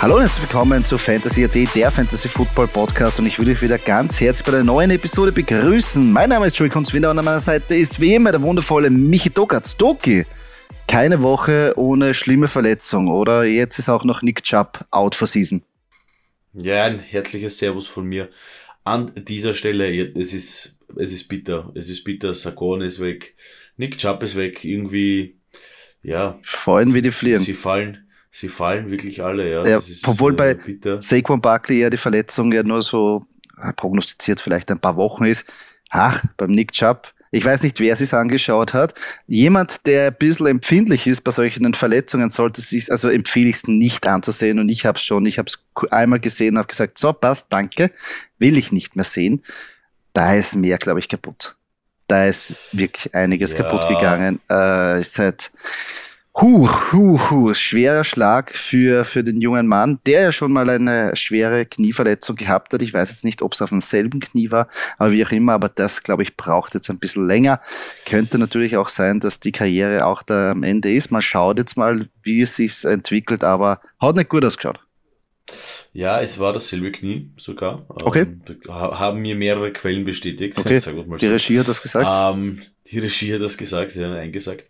Hallo und herzlich willkommen zu Fantasy AD, der Fantasy Football Podcast und ich will euch wieder ganz herzlich bei der neuen Episode begrüßen. Mein Name ist Joey Kunzwinder und an meiner Seite ist wie immer der wundervolle Michi Dokatz. Doki, keine Woche ohne schlimme Verletzung, oder? Jetzt ist auch noch Nick Chubb out for season. Ja, ein herzliches Servus von mir an dieser Stelle. Es ist, es ist bitter. Es ist bitter. Sargon ist weg. Nick Chubb ist weg. Irgendwie, ja. Fallen wie die Fliehen. Sie fallen sie fallen wirklich alle, ja. ja ist, obwohl äh, bei Saquon Barkley ja die Verletzung ja nur so äh, prognostiziert vielleicht ein paar Wochen ist. Ach, beim Nick Chubb, ich weiß nicht, wer sich angeschaut hat. Jemand, der ein bisschen empfindlich ist bei solchen Verletzungen, sollte sich, also empfehle ich es nicht anzusehen. Und ich habe es schon, ich habe es einmal gesehen und habe gesagt, so passt, danke, will ich nicht mehr sehen. Da ist mehr, glaube ich, kaputt. Da ist wirklich einiges ja. kaputt gegangen. Äh, ist halt, Huh, huh, huh, schwerer Schlag für, für den jungen Mann, der ja schon mal eine schwere Knieverletzung gehabt hat. Ich weiß jetzt nicht, ob es auf demselben Knie war, aber wie auch immer, aber das, glaube ich, braucht jetzt ein bisschen länger. Könnte natürlich auch sein, dass die Karriere auch da am Ende ist. Man schaut jetzt mal, wie es sich entwickelt, aber hat nicht gut ausgeschaut. Ja, es war dasselbe Knie sogar. Okay. Ähm, haben mir mehrere Quellen bestätigt. Okay. die Regie hat das gesagt? Ähm, die Regie hat das gesagt, ja, eingesagt.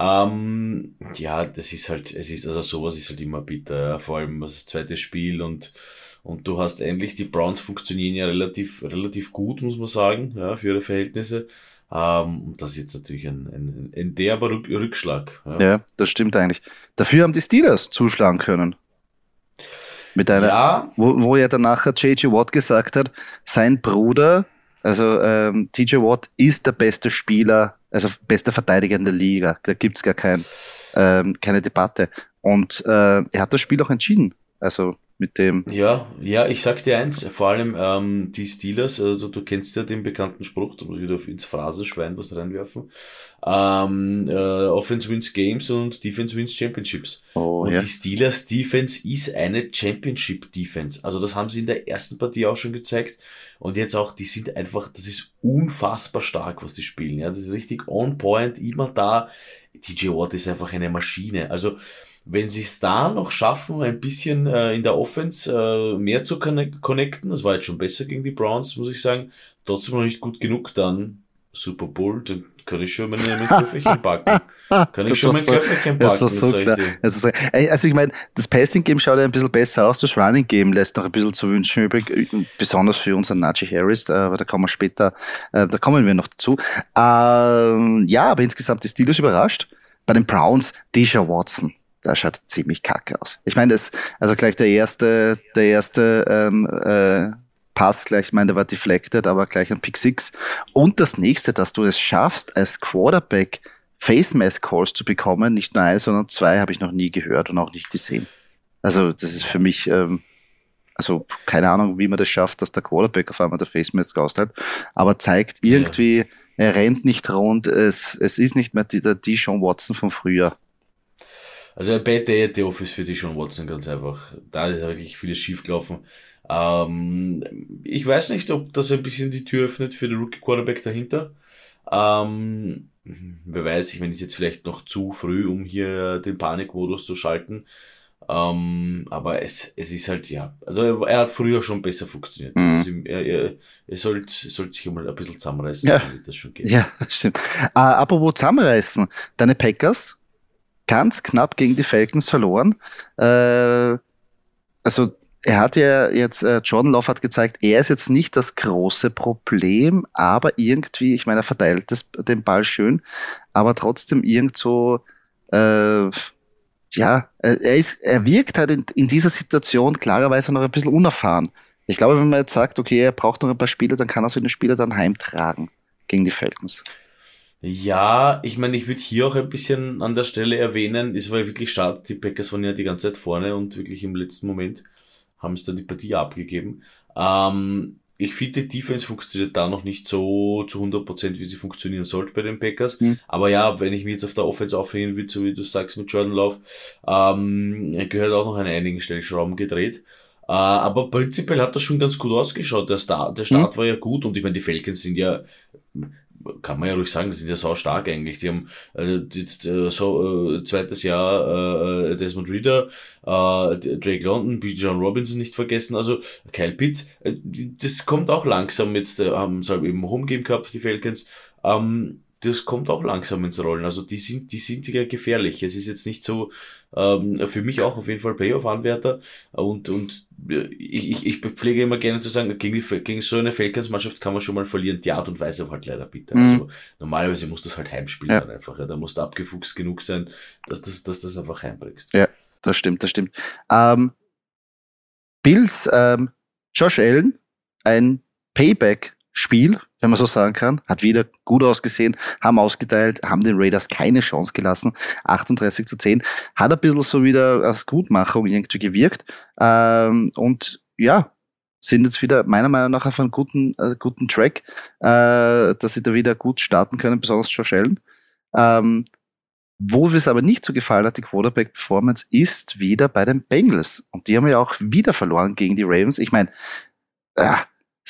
Ähm, ja, das ist halt, es ist, also sowas ist halt immer bitter, vor allem das zweite Spiel und, und du hast endlich, die Browns funktionieren ja relativ, relativ gut, muss man sagen, ja, für ihre Verhältnisse. Ähm, und das ist jetzt natürlich ein, ein, ein derber Rückschlag. Ja. ja, das stimmt eigentlich. Dafür haben die Steelers zuschlagen können. Mit einer, ja. wo, wo ja danach J.J. Watt gesagt hat, sein Bruder, also ähm, TJ Watt ist der beste Spieler also bester Verteidiger in der Liga. Da gibt's gar kein, ähm, keine Debatte. Und äh, er hat das Spiel auch entschieden. Also mit dem. Ja, ja, ich sag dir eins, vor allem ähm, die Steelers, also du kennst ja den bekannten Spruch, da muss ich wieder ins Phrasenschwein was reinwerfen. Ähm, äh, Offense wins Games und Defense wins Championships. Oh, und ja. die Steelers Defense ist eine Championship Defense. Also das haben sie in der ersten Partie auch schon gezeigt. Und jetzt auch, die sind einfach, das ist unfassbar stark, was die spielen. Ja, das ist richtig on point, immer da. TJ Watt ist einfach eine Maschine. Also, wenn sie es da noch schaffen, ein bisschen äh, in der Offense äh, mehr zu connecten, das war jetzt schon besser gegen die Browns, muss ich sagen, trotzdem noch nicht gut genug, dann Super Bowl, dann kann ich schon mein, mein Köfferchen packen. Kann ich schon mein so, Köfferchen packen. Das so das also, also ich meine, das Passing-Game schaut ja ein bisschen besser aus, das Running-Game lässt noch ein bisschen zu wünschen übrig, besonders für unseren Najee Harris, aber da kommen wir später, äh, da kommen wir noch dazu. Ähm, ja, aber insgesamt die Steelers überrascht. Bei den Browns, Desha Watson das schaut ziemlich kacke aus. Ich meine, das, also gleich der erste, der erste ähm, äh, Pass gleich, ich meine, der war deflected, aber gleich ein Pick 6. Und das nächste, dass du es schaffst, als Quarterback Face Mask Calls zu bekommen, nicht nur eins, sondern zwei, habe ich noch nie gehört und auch nicht gesehen. Also, das ist für mich, ähm, also keine Ahnung, wie man das schafft, dass der Quarterback auf einmal der Face Mask austeilt, aber zeigt irgendwie, ja. er rennt nicht rund, es, es ist nicht mehr die, der Deshaun Watson von früher. Also ein Bad the Office für Deshaun Watson ganz einfach. Da ist wirklich vieles schief gelaufen. Ähm, ich weiß nicht, ob das ein bisschen die Tür öffnet für den Rookie Quarterback dahinter. Ähm, wer weiß, ich meine, ist jetzt vielleicht noch zu früh, um hier den Panikmodus zu schalten. Ähm, aber es, es ist halt, ja, also er hat früher schon besser funktioniert. Mhm. Also er, er, er sollte, sollte sich mal ein bisschen zusammenreißen, ja. damit das schon geht. Ja, stimmt. Äh, apropos zusammenreißen, deine Packers, ganz knapp gegen die Falcons verloren. Äh, also er hat ja jetzt, äh, Jordan Love hat gezeigt, er ist jetzt nicht das große Problem, aber irgendwie, ich meine, er verteilt das, den Ball schön, aber trotzdem irgendwo, äh, ja, er, ist, er wirkt halt in, in dieser Situation klarerweise noch ein bisschen unerfahren. Ich glaube, wenn man jetzt sagt, okay, er braucht noch ein paar Spiele, dann kann er so den Spieler dann heimtragen gegen die Falcons. Ja, ich meine, ich würde hier auch ein bisschen an der Stelle erwähnen, es war wirklich schade, die Packers waren ja die ganze Zeit vorne und wirklich im letzten Moment haben es dann die Partie abgegeben. Ähm, ich finde, die Defense funktioniert da noch nicht so zu 100%, wie sie funktionieren sollte bei den Packers. Mhm. Aber ja, wenn ich mich jetzt auf der Offense aufhängen will, so wie du sagst mit Jordan Love, ähm, gehört auch noch an einigen Stellschrauben gedreht. Äh, aber prinzipiell hat das schon ganz gut ausgeschaut. Der Start, der Start mhm. war ja gut und ich meine, die Falcons sind ja kann man ja ruhig sagen, die sind ja sau stark eigentlich. Die haben äh, jetzt äh, so äh, zweites Jahr äh, Desmond Reader, äh, Drake London, B. John Robinson nicht vergessen, also Kyle Pitts. Äh, das kommt auch langsam jetzt, äh, haben sie halt eben Home Game gehabt, die Falcons. Ähm, das kommt auch langsam ins Rollen. Also die sind, die sind ja gefährlich. Es ist jetzt nicht so, ähm, für mich auch auf jeden Fall Playoff-Anwärter. Und, und ich, ich, ich pflege immer gerne zu sagen, gegen, die, gegen so eine Falcons-Mannschaft kann man schon mal verlieren. Die Art und Weise war halt leider bitter. Mhm. Also normalerweise muss das halt heimspielen ja. dann einfach. Ja. Da muss du abgefuchst genug sein, dass das, dass das einfach heimbringst. Ja, das stimmt, das stimmt. Ähm, Bills, ähm, Josh Allen, ein Payback Spiel, wenn man so sagen kann. Hat wieder gut ausgesehen, haben ausgeteilt, haben den Raiders keine Chance gelassen. 38 zu 10. Hat ein bisschen so wieder als Gutmachung irgendwie gewirkt. Ähm, und ja, sind jetzt wieder meiner Meinung nach auf einem guten, äh, guten Track, äh, dass sie da wieder gut starten können, besonders Josh Allen. Ähm, wo es aber nicht so gefallen hat, die Quarterback-Performance, ist wieder bei den Bengals. Und die haben ja auch wieder verloren gegen die Ravens. Ich meine, äh,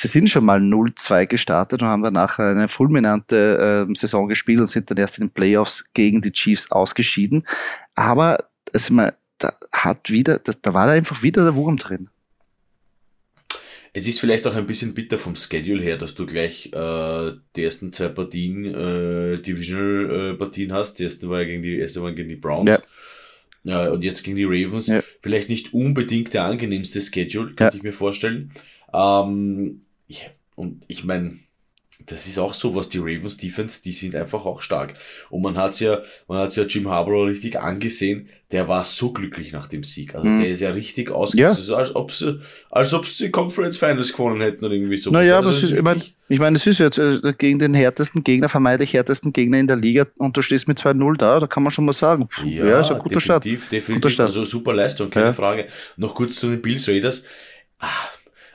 sie sind schon mal 0-2 gestartet und haben danach eine fulminante äh, Saison gespielt und sind dann erst in den Playoffs gegen die Chiefs ausgeschieden. Aber also, man, da hat wieder, das, da war da einfach wieder der Wurm drin. Es ist vielleicht auch ein bisschen bitter vom Schedule her, dass du gleich äh, die ersten zwei Partien, äh, Divisional-Partien äh, hast. Die erste war gegen die erste war gegen die Browns. Ja. Ja, und jetzt gegen die Ravens. Ja. Vielleicht nicht unbedingt der angenehmste Schedule, könnte ja. ich mir vorstellen. Ähm, ich, und ich meine, das ist auch so, was die Ravens Defense, die sind einfach auch stark. Und man hat's ja, man hat's ja Jim Harbaugh richtig angesehen, der war so glücklich nach dem Sieg. Also mhm. der ist ja richtig ausgesetzt, ja. als ob sie, als ob sie Conference Finals gewonnen hätten oder irgendwie so. Naja, also aber ist, ich meine, ich mein, es ist jetzt äh, gegen den härtesten Gegner, vermeintlich härtesten Gegner in der Liga und du stehst mit 2-0 da, da kann man schon mal sagen. Puh, ja, ja, ist ein guter definitiv, Start. Definitiv, guter Start. also super Leistung, keine ja. Frage. Noch kurz zu den Bills Raiders. Ah,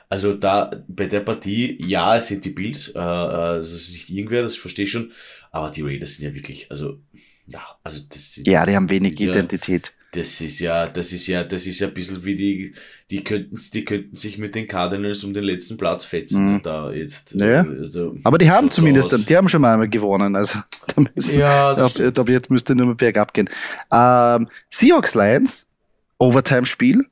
also da bei der Partie, ja, es sind die Bills, äh, äh das ist nicht irgendwer, das verstehe ich schon, aber die Raiders sind ja wirklich, also ja, also das sind, Ja, die haben wenig Identität. Ja, das ist ja, das ist ja, das ist ja ein bisschen wie die, die könnten, die könnten sich mit den Cardinals um den letzten Platz fetzen. Mhm. Da jetzt. Ja. Also, aber die haben so zumindest, aus. die haben schon mal einmal gewonnen. Also da müssen, ja, ab, jetzt müsste nur mal bergab gehen. Ähm, Seahawks Lions, Overtime-Spiel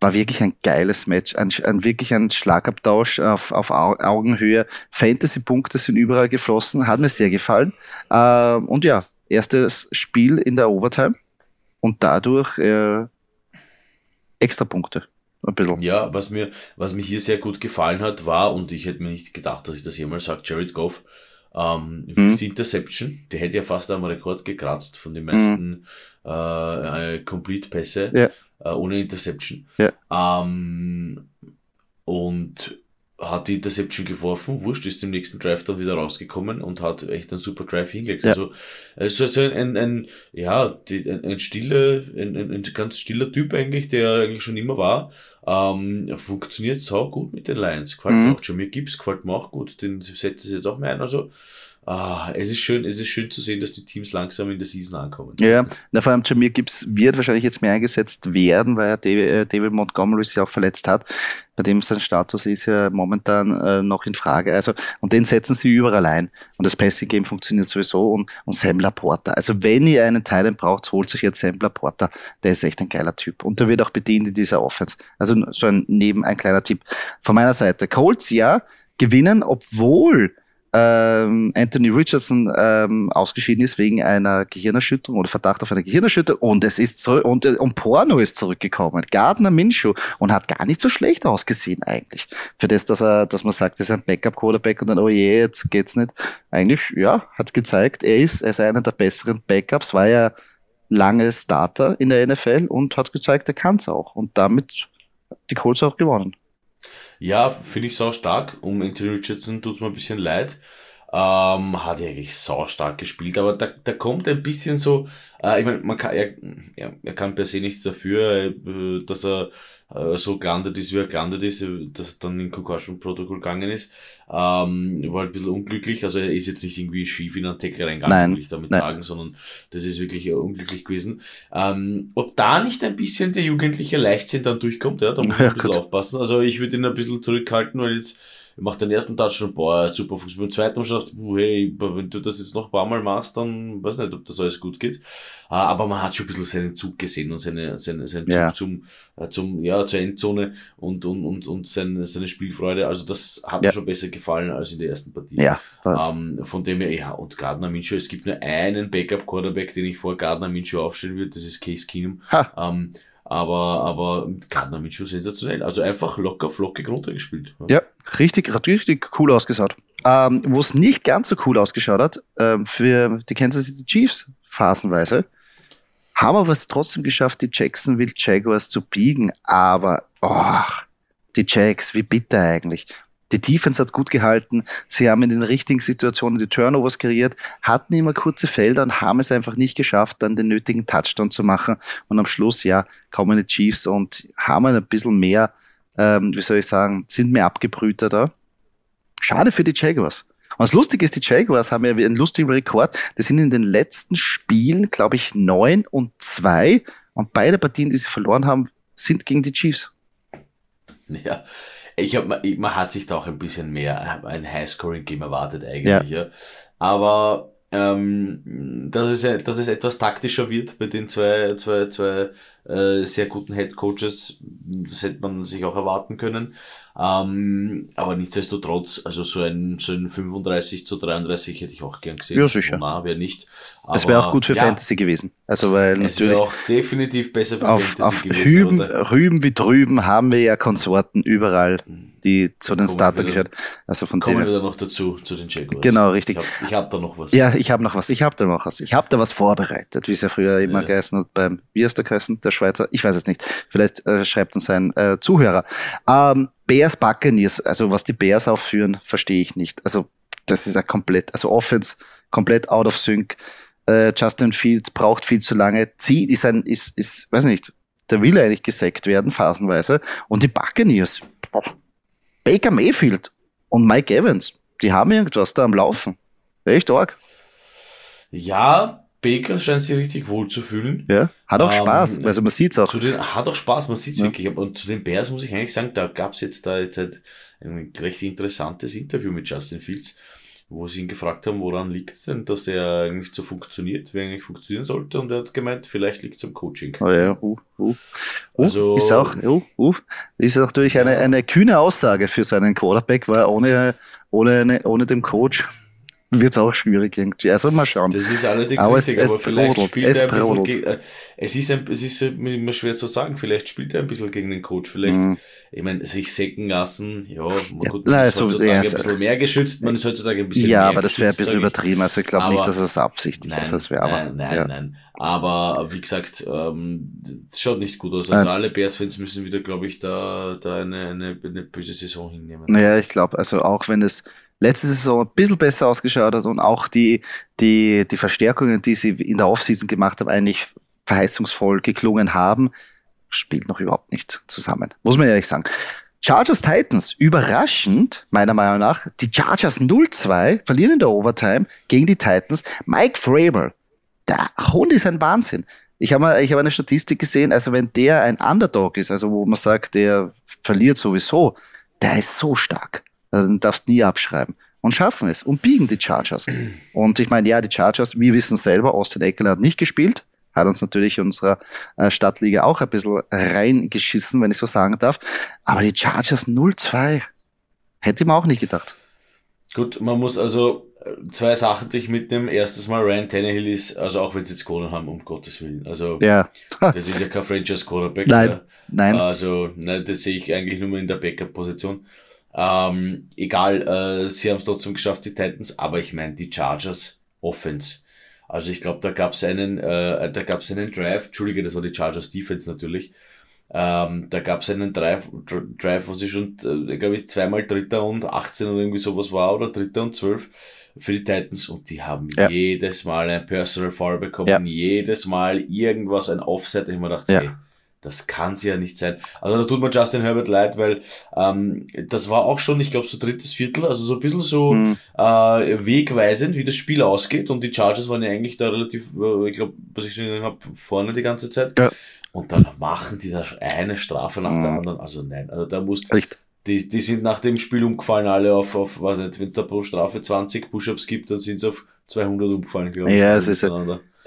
war wirklich ein geiles Match, ein, ein wirklich ein Schlagabtausch auf, auf Augenhöhe. Fantasy-Punkte sind überall geflossen, hat mir sehr gefallen. Ähm, und ja, erstes Spiel in der Overtime und dadurch äh, extra Punkte. Ein bisschen. Ja, was mir, was mir hier sehr gut gefallen hat, war, und ich hätte mir nicht gedacht, dass ich das jemals sage, Jared Goff, ähm, mhm. die Interception, der hätte ja fast am Rekord gekratzt von den meisten mhm. äh, Complete-Pässe. Ja äh, ohne Interception. Ja. Ähm, und hat die Interception geworfen, wurscht, ist im nächsten Drive dann wieder rausgekommen und hat echt einen super Drive hingelegt. Ja. Also, also, also ein, ein, ein ja, die, ein, ein stiller, ein, ein, ein ganz stiller Typ eigentlich, der eigentlich schon immer war. Ähm, funktioniert so gut mit den Lions. Gefällt mhm. mir auch. Jamir Gibbs gefällt mir auch gut. Den setzt es jetzt auch mehr ein. Also, Ah, es ist schön, es ist schön zu sehen, dass die Teams langsam in der Season ankommen. Ja, na, vor allem Jamir Gibbs wird wahrscheinlich jetzt mehr eingesetzt werden, weil er David, äh, David Montgomery sich auch verletzt hat. Bei dem sein Status ist ja momentan äh, noch in Frage. Also, und den setzen sie überall ein. Und das Passing Game funktioniert sowieso. Und, und Sam Laporta. Also, wenn ihr einen Teil braucht, holt sich jetzt Sam Laporta. Der ist echt ein geiler Typ. Und der wird auch bedient in dieser Offense. Also, so ein, neben ein kleiner Tipp von meiner Seite. Colts, ja, gewinnen, obwohl ähm, Anthony Richardson ähm, ausgeschieden ist wegen einer Gehirnerschütterung oder Verdacht auf eine Gehirnerschütterung und es ist so, und, äh, und Porno ist zurückgekommen. Gardner Minshew und hat gar nicht so schlecht ausgesehen eigentlich. Für das, dass er, dass man sagt, er ist ein Backup-Quarterback und dann, oh je, jetzt geht's nicht. Eigentlich, ja, hat gezeigt, er ist, er ist einer der besseren Backups, war ja lange Starter in der NFL und hat gezeigt, er kann's auch. Und damit die Colts auch gewonnen. Ja, finde ich sau stark. Um Anthony Richardson tut's mir ein bisschen leid. Ähm, hat er eigentlich sau stark gespielt, aber da, da kommt ein bisschen so, Äh, ich meine, er, er, er kann per se nichts dafür, äh, dass er äh, so gelandet ist, wie er gelandet ist, äh, dass er dann in Concussion-Protokoll gegangen ist. Ähm, war halt ein bisschen unglücklich, also er ist jetzt nicht irgendwie schief in einen Tackle reingegangen, will ich damit Nein. sagen, sondern das ist wirklich unglücklich gewesen. Ähm, ob da nicht ein bisschen der jugendliche Leichtsinn dann durchkommt, ja, da muss man ja, ein bisschen gut. aufpassen. Also ich würde ihn ein bisschen zurückhalten, weil jetzt macht den ersten Touch schon, boah, super Fußball. Beim zweiten Mal dachte hey, wenn du das jetzt noch ein paar Mal machst, dann weiß nicht, ob das alles gut geht. Ah, aber man hat schon ein bisschen seinen Zug gesehen und seine, seine, seinen Zug ja. zum, äh, zum, ja, zur Endzone und, und, und, und seine, seine Spielfreude. Also das hat ja. mir schon besser gefallen als in der ersten Partie. Ja. Ähm, von dem her, ja, und Gardner Minshew, es gibt nur einen Backup-Quarterback, den ich vor Gardner Minshew aufstellen würde, das ist Case Keenum. Ähm, aber, aber Gardner Minshew sensationell. Also einfach locker flockig runtergespielt. Ja, richtig, richtig cool ausgeschaut. Ähm, Wo es nicht ganz so cool ausgeschaut hat, ähm, für die Kansas City Chiefs phasenweise, haben aber es trotzdem geschafft, die Jacksonville Jaguars zu biegen. Aber, oh, die Jacks, wie bitter eigentlich. Die Defense hat gut gehalten. Sie haben in den richtigen Situationen die Turnovers kreiert, hatten immer kurze Felder und haben es einfach nicht geschafft, dann den nötigen Touchdown zu machen. Und am Schluss, ja, kommen die Chiefs und haben ein bisschen mehr, ähm, wie soll ich sagen, sind mehr abgebrühter da. Schade für die Jaguars. Und das Lustige ist, die Jaguars haben ja einen lustigen Rekord. Die sind in den letzten Spielen, glaube ich, neun und zwei. Und beide Partien, die sie verloren haben, sind gegen die Chiefs. Ja, ich hab, man hat sich da auch ein bisschen mehr ein Highscoring-Game erwartet eigentlich. Ja. ja. Aber ähm, dass, es, dass es etwas taktischer wird bei den zwei, zwei, zwei äh, sehr guten Head Coaches, das hätte man sich auch erwarten können. Ähm, aber nichtsdestotrotz, also so ein, so ein 35 zu 33 hätte ich auch gern gesehen. Ja, sicher. Na, wäre nicht. Es wäre auch gut für ja, Fantasy gewesen. Also, weil es natürlich. auch definitiv besser für auf, Fantasy auf gewesen. Hüben, Rüben wie drüben haben wir ja Konsorten überall, die zu den Starter gehört. Also von kommen wir wieder noch dazu, zu den Jaguars. Genau, richtig. Ich habe hab da noch was. Ja, ich habe noch was. Ich habe da noch was. Ich habe da was vorbereitet, wie es ja früher immer ja. geheißen hat beim, wie ist der geheißen, der Schweizer? Ich weiß es nicht. Vielleicht äh, schreibt uns ein äh, Zuhörer. Ähm, Bears Buccaneers, also was die Bears aufführen, verstehe ich nicht. Also das ist ja komplett, also Offense komplett out of sync. Äh, Justin Fields braucht viel zu lange. Zieht ist ein, ist, ist, weiß nicht, der will eigentlich gesackt werden, phasenweise. Und die Buccaneers, Baker Mayfield und Mike Evans, die haben irgendwas da am Laufen. Echt arg. Ja, Baker scheint sich richtig wohl zu fühlen. Ja, hat auch ähm, Spaß, also man sieht's auch. Den, hat auch Spaß, man sieht's ja. wirklich. Und zu den Bears muss ich eigentlich sagen, da gab's jetzt da jetzt halt ein recht interessantes Interview mit Justin Fields, wo sie ihn gefragt haben, woran liegt's denn, dass er eigentlich so funktioniert, wie er eigentlich funktionieren sollte. Und er hat gemeint, vielleicht liegt's am Coaching. Oh ja, uh, uh. uh also, ist auch, uh, uh, ist natürlich eine, eine kühne Aussage für seinen Quarterback, weil ohne, ohne, ohne den Coach wird es auch schwierig irgendwie. Also mal schauen. Das ist allerdings aber richtig, es, aber es vielleicht brodelt, spielt er ein bisschen gegen, äh, es ist ein, es ist immer schwer zu sagen, vielleicht spielt er ein bisschen gegen den Coach, vielleicht, mhm. ich meine, sich säcken lassen, ja, man ja, gut, man ist heutzutage ja, ein bisschen mehr geschützt, man ist heutzutage ein bisschen Ja, mehr aber das wäre ein bisschen übertrieben, also ich glaube nicht, dass es absichtlich nein, ist, das wäre aber. Nein, nein, ja. nein. Aber wie gesagt, ähm, es schaut nicht gut aus. Also nein. alle Bears-Fans müssen wieder, glaube ich, da, da eine, eine, eine böse Saison hinnehmen. Naja, ich glaube, also auch wenn es letzte Saison ein bisschen besser ausgeschaut hat und auch die, die, die Verstärkungen, die sie in der Offseason gemacht haben, eigentlich verheißungsvoll geklungen haben, spielt noch überhaupt nicht zusammen. Muss man ehrlich sagen. Chargers Titans, überraschend, meiner Meinung nach, die Chargers 0-2 verlieren in der Overtime gegen die Titans. Mike Vrabel, der Hund ist ein Wahnsinn. Ich habe ich hab eine Statistik gesehen, also wenn der ein Underdog ist, also wo man sagt, der verliert sowieso, der ist so stark. Also darfst nie abschreiben. Und schaffen es und biegen die Chargers. Und ich meine, ja, die Chargers, wir wissen selber, Austin Eckler hat nicht gespielt, hat uns natürlich unserer äh, Stadtliga auch ein bisschen reingeschissen, wenn ich so sagen darf. Aber die Chargers 0-2, hätte ich mir auch nicht gedacht. Gut, man muss also äh, zwei Sachen, die ich mitnehme. Erstens mal, Ryan Tannehill ist, also auch wenn sie jetzt gewonnen haben, um Gottes Willen. Also, ja. das ist ja kein Franchise Quarterback. Nein, nein. Also, nein, das sehe ich eigentlich nur in der Backup-Position. Ähm, egal, äh, sie haben es trotzdem geschafft, die Titans, aber ich meine die Chargers Offense. Also ich glaube, da gab es einen, äh, da gab es einen Drive, Entschuldige, das war die Chargers Defense natürlich. Ähm, da gab es einen Drive, Drive, wo sie schon, äh, glaube ich, zweimal Dritter und 18 oder irgendwie sowas war, oder Dritter und 12 für die Titans und die haben ja. jedes Mal ein Personal Foul bekommen, ja. jedes Mal irgendwas, ein Offset. Ich mir dachte, ja. hey, das kann sie ja nicht sein. Also da tut mir Justin Herbert leid, weil ähm, das war auch schon, ich glaube, so drittes Viertel, also so ein bisschen so mhm. äh, wegweisend, wie das Spiel ausgeht. Und die Chargers waren ja eigentlich da relativ, äh, ich glaube, was ich so habe, vorne die ganze Zeit. Ja. Und dann machen die da eine Strafe nach mhm. der anderen. Also nein, also da musst Echt? Die, die sind nach dem Spiel umgefallen, alle auf, auf weiß nicht, wenn es da pro Strafe 20 Push-Ups gibt, dann sind sie auf 200 umgefallen, glaube ich. Ja, es ist,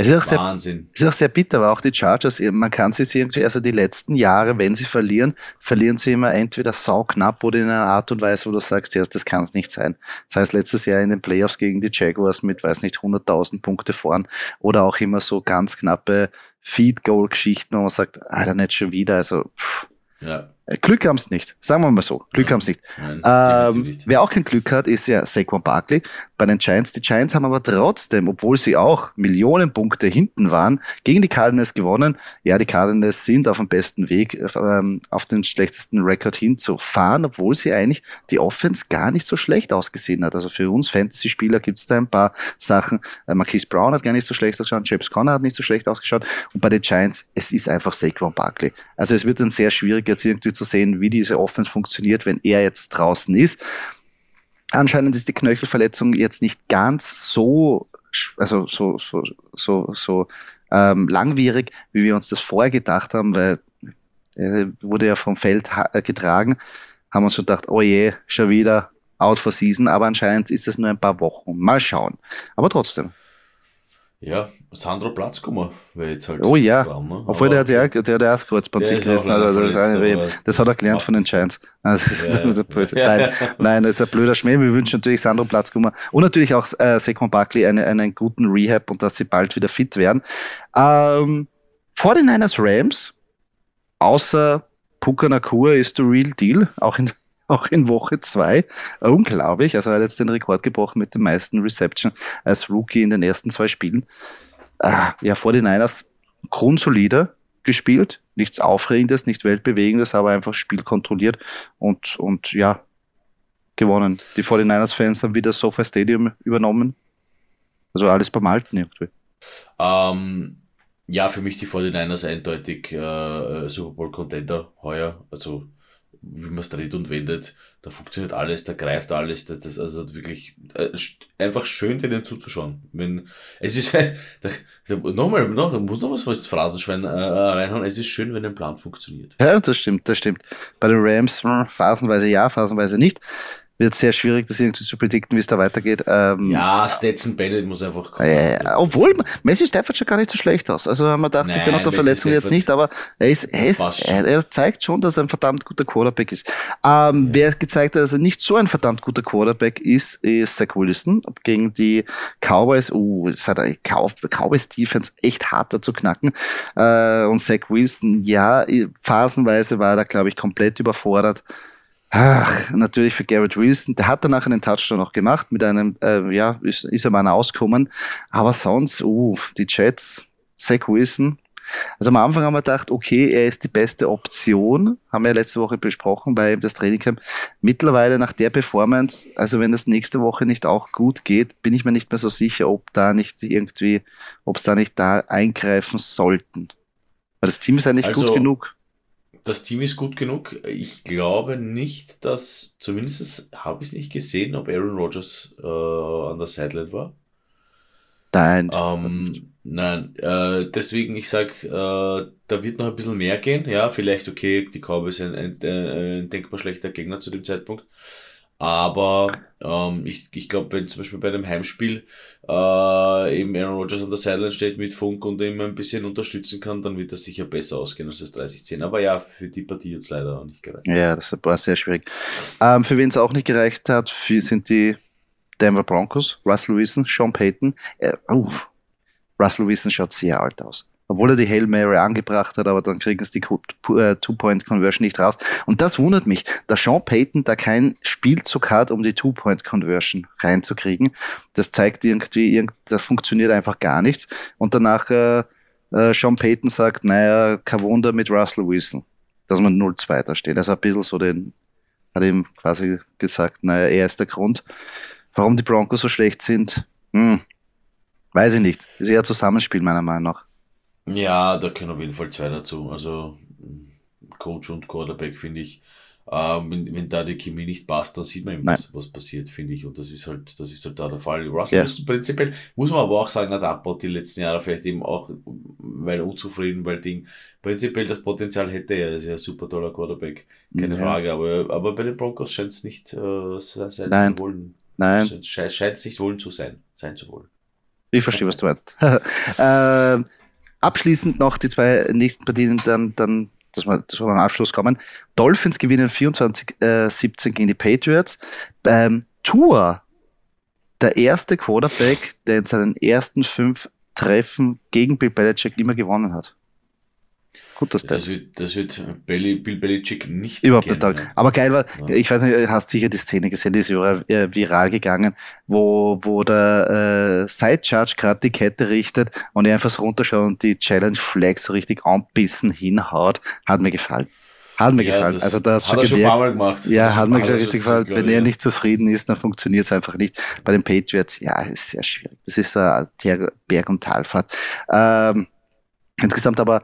es ist auch Wahnsinn. Sehr, es ist auch sehr bitter, aber auch die Chargers, man kann sie irgendwie, also die letzten Jahre, wenn sie verlieren, verlieren sie immer entweder sauknapp oder in einer Art und Weise, wo du sagst, ja, das kann es nicht sein. Das heißt, letztes Jahr in den Playoffs gegen die Jaguars mit, weiß nicht, 100.000 Punkte vorn oder auch immer so ganz knappe Feed-Goal-Geschichten, wo man sagt, Alter, nicht schon wieder, also, pff. Ja. Äh, Glück haben es nicht, sagen wir mal so. Glück ja. haben es nicht. Nein, ähm, nicht. Wer auch kein Glück hat, ist ja Saquon Barkley bei den Giants. Die Giants haben aber trotzdem, obwohl sie auch Millionen Punkte hinten waren, gegen die Cardinals gewonnen. Ja, die Cardinals sind auf dem besten Weg, ähm, auf den schlechtesten Rekord hinzufahren, obwohl sie eigentlich die Offense gar nicht so schlecht ausgesehen hat. Also für uns Fantasy-Spieler gibt es da ein paar Sachen. Äh, Marquise Brown hat gar nicht so schlecht ausgeschaut, James Conner hat nicht so schlecht ausgeschaut. Und bei den Giants, es ist einfach Saquon Barkley. Also es wird dann sehr schwierig jetzt irgendwie zu sehen, wie diese Offense funktioniert, wenn er jetzt draußen ist. Anscheinend ist die Knöchelverletzung jetzt nicht ganz so, also so, so, so, so ähm, langwierig, wie wir uns das vorher gedacht haben, weil er wurde ja vom Feld getragen, haben uns schon gedacht, oh je, schon wieder out for season, aber anscheinend ist es nur ein paar Wochen. Mal schauen. Aber trotzdem. Ja, Sandro Platzkummer wäre jetzt halt. Oh ja, dran, ne? obwohl der hat ja der, der erst Kreuzband sich gerissen. Also das, das, das, hat er gelernt von den Giants. Also, ja. nein, nein, das ist ein blöder Schmäh. Wir wünschen natürlich Sandro Platzkummer und natürlich auch äh, Sekon Barkley eine, einen guten Rehab und dass sie bald wieder fit werden. Ähm, vor den Niners Rams, außer Puka Nakua ist the real deal, auch in auch in Woche zwei. Unglaublich. Also er hat jetzt den Rekord gebrochen mit den meisten Reception als Rookie in den ersten zwei Spielen. Ah, ja, vor den Niners grundsolide gespielt. Nichts Aufregendes, nicht Weltbewegendes, aber einfach Spiel kontrolliert und, und ja, gewonnen. Die 49ers-Fans haben wieder Sofa Stadium übernommen. Also alles beim Alten irgendwie. Ähm, ja, für mich die 49ers eindeutig äh, Super Bowl Contender heuer. Also wie man es dreht und wendet, da funktioniert alles, da greift alles, das, das also wirklich äh, einfach schön denen zuzuschauen. Wenn es ist da, da, nochmal, noch, muss noch was das Phrasenschwein äh, reinhauen. Es ist schön, wenn ein Plan funktioniert. Ja, das stimmt, das stimmt. Bei den Rams hm, phasenweise ja, phasenweise nicht wird sehr schwierig, das irgendwie zu predikten, wie es da weitergeht. Ähm, ja, Stetson Bennett muss einfach kommen. Äh, obwohl, Messi Stafford schaut gar nicht so schlecht aus. Also man dachte, Nein, ist der nach der Verletzung jetzt nicht, aber er, ist, er, ist, er, er, zeigt schon, dass er ein verdammt guter Quarterback ist. Ähm, ja. Wer gezeigt hat, dass er nicht so ein verdammt guter Quarterback ist, ist Zach Wilson gegen die Cowboys. Uh, es hat ein Cowboys Defense echt harter zu knacken. Äh, und Zach Wilson, ja, phasenweise war er, glaube ich, komplett überfordert. Ach, natürlich für Garrett Wilson. Der hat danach einen Touchdown noch gemacht mit einem, äh, ja, ist, ist er mal auskommen. Aber sonst, uh, die Jets, Zach Wilson. Also am Anfang haben wir gedacht, okay, er ist die beste Option. Haben wir ja letzte Woche besprochen bei das Trainingcamp. Mittlerweile nach der Performance, also wenn das nächste Woche nicht auch gut geht, bin ich mir nicht mehr so sicher, ob da nicht irgendwie, ob es da nicht da eingreifen sollten. Weil das Team ist eigentlich also, gut genug das Team ist gut genug. Ich glaube nicht, dass, zumindest habe ich es nicht gesehen, ob Aaron Rodgers äh, an der Sideline war. Nein. Ähm, nein, äh, deswegen, ich sag, äh, da wird noch ein bisschen mehr gehen. Ja, vielleicht, okay, die Cowboys sind ein, ein, ein denkbar schlechter Gegner zu dem Zeitpunkt. Aber ähm, ich, ich glaube, wenn zum Beispiel bei einem Heimspiel äh, eben Aaron Rodgers an der Sideline steht mit Funk und ihm ein bisschen unterstützen kann, dann wird das sicher besser ausgehen als das 30-10. Aber ja, für die Partie jetzt leider auch nicht gereicht. Ja, das war sehr schwierig. Ähm, für wen es auch nicht gereicht hat, sind die Denver Broncos, Russell Wilson, Sean Payton. Äh, uh, Russell Wilson schaut sehr alt aus obwohl er die Hail Mary angebracht hat, aber dann kriegen sie die äh, Two-Point-Conversion nicht raus. Und das wundert mich, dass Sean Payton da keinen Spielzug hat, um die Two-Point-Conversion reinzukriegen. Das zeigt irgendwie, das funktioniert einfach gar nichts. Und danach äh, äh, Sean Payton sagt, naja, kein Wunder mit Russell Wilson. dass man 0-2 da steht. Also ein bisschen so den, hat ihm quasi gesagt, naja, er ist der Grund. Warum die Broncos so schlecht sind, hm, weiß ich nicht. Ist eher Zusammenspiel meiner Meinung nach. Ja, da können auf jeden Fall zwei dazu. Also Coach und Quarterback finde ich, ähm, wenn, wenn da die Chemie nicht passt, dann sieht man eben, was, was passiert, finde ich. Und das ist halt, das ist halt da der Fall. Russell ja. ist prinzipiell, muss man aber auch sagen, hat abbaut die letzten Jahre vielleicht eben auch, weil unzufrieden, weil Ding, prinzipiell das Potenzial hätte er, ist ja ein super toller Quarterback, keine ja. Frage, aber, aber bei den Broncos scheint es nicht äh, sein Nein. zu wollen. Nein. Scheint es nicht wollen zu sein, sein zu wollen. Ich verstehe, was du meinst. äh, abschließend noch die zwei nächsten Partien, dann, dann dass wir, wir am Abschluss kommen. Dolphins gewinnen 24-17 äh, gegen die Patriots. Beim Tour der erste Quarterback, der in seinen ersten fünf Treffen gegen Bill Belichick immer gewonnen hat. Gut, das, das wird, das wird Bill Belichick nicht Überhaupt nicht taugen. Aber geil war, ja. ich weiß nicht, hast sicher die Szene gesehen, die ist äh, viral gegangen, wo, wo der äh, Side Charge gerade die Kette richtet und er einfach so runterschaut und die Challenge Flag so richtig anbissen hinhaut. Hat mir gefallen. Hat mir ja, gefallen. Also da hast hat du schon gemerkt, mal gemacht. Ja, hat mir richtig gefallen. Wenn er nicht zufrieden ist, dann funktioniert es einfach nicht. Bei den Patriots, ja, ist sehr schwierig. Das ist eine Berg- und Talfahrt. Ähm, insgesamt aber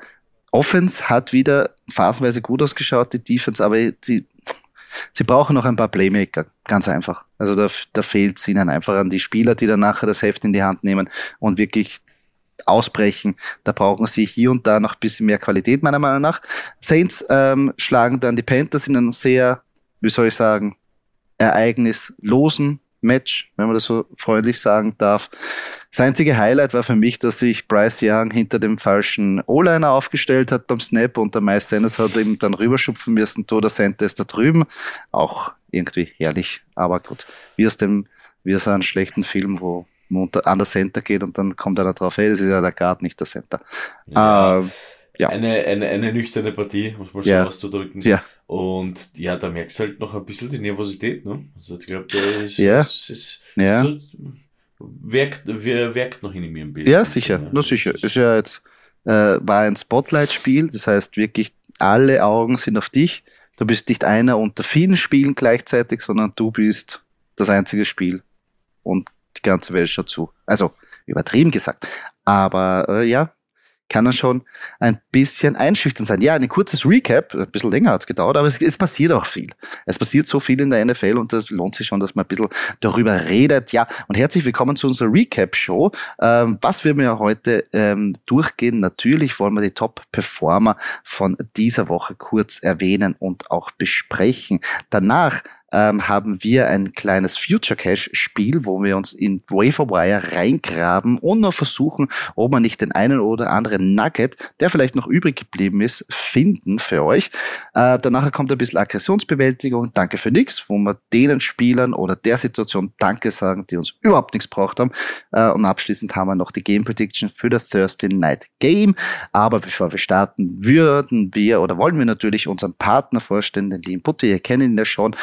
Offense hat wieder phasenweise gut ausgeschaut, die Defense, aber sie, sie brauchen noch ein paar Playmaker, ganz einfach. Also da, da fehlt es ihnen einfach an die Spieler, die dann nachher das Heft in die Hand nehmen und wirklich ausbrechen. Da brauchen sie hier und da noch ein bisschen mehr Qualität, meiner Meinung nach. Saints ähm, schlagen dann die Panthers in einem sehr, wie soll ich sagen, ereignislosen Match, wenn man das so freundlich sagen darf. Das einzige Highlight war für mich, dass sich Bryce Young hinter dem falschen O-Liner aufgestellt hat beim Snap und der Miles Sanders hat eben dann rüberschupfen müssen. Toda Center ist da drüben. Auch irgendwie herrlich. Aber gut, wie aus dem, wie aus einem schlechten Film, wo man an der Center geht und dann kommt einer drauf, hey, das ist ja der Guard, nicht der Center. Ja. Ähm, ja. Eine, eine, eine nüchterne Partie, muss man so ja. auszudrücken. Ja. Und ja, da merkst du halt noch ein bisschen die Nervosität, ne? Also ich glaube, da ist, ja. ist, ist ja. das, wirkt, wirkt noch in mir ein Bild. Ja, sicher, ja. nur sicher. Ist ja jetzt, äh, war ein Spotlight-Spiel, das heißt wirklich alle Augen sind auf dich. Du bist nicht einer unter vielen Spielen gleichzeitig, sondern du bist das einzige Spiel und die ganze Welt schaut zu. Also übertrieben gesagt. Aber äh, ja, kann er schon ein bisschen einschüchtern sein. Ja, ein kurzes Recap, ein bisschen länger hat's gedauert, aber es, es, passiert auch viel. Es passiert so viel in der NFL und das lohnt sich schon, dass man ein bisschen darüber redet. Ja, und herzlich willkommen zu unserer Recap-Show. Ähm, was wir mir heute ähm, durchgehen, natürlich wollen wir die Top-Performer von dieser Woche kurz erwähnen und auch besprechen. Danach ähm, haben wir ein kleines Future Cash Spiel, wo wir uns in Waferwire reingraben und noch versuchen, ob wir nicht den einen oder anderen Nugget, der vielleicht noch übrig geblieben ist, finden für euch. Äh, danach kommt ein bisschen Aggressionsbewältigung, danke für nichts, wo wir denen Spielern oder der Situation Danke sagen, die uns überhaupt nichts braucht haben. Äh, und abschließend haben wir noch die Game Prediction für das Thursday Night Game. Aber bevor wir starten, würden wir oder wollen wir natürlich unseren Partner vorstellen, den lieben Putte, ihr kennt ihn ja schon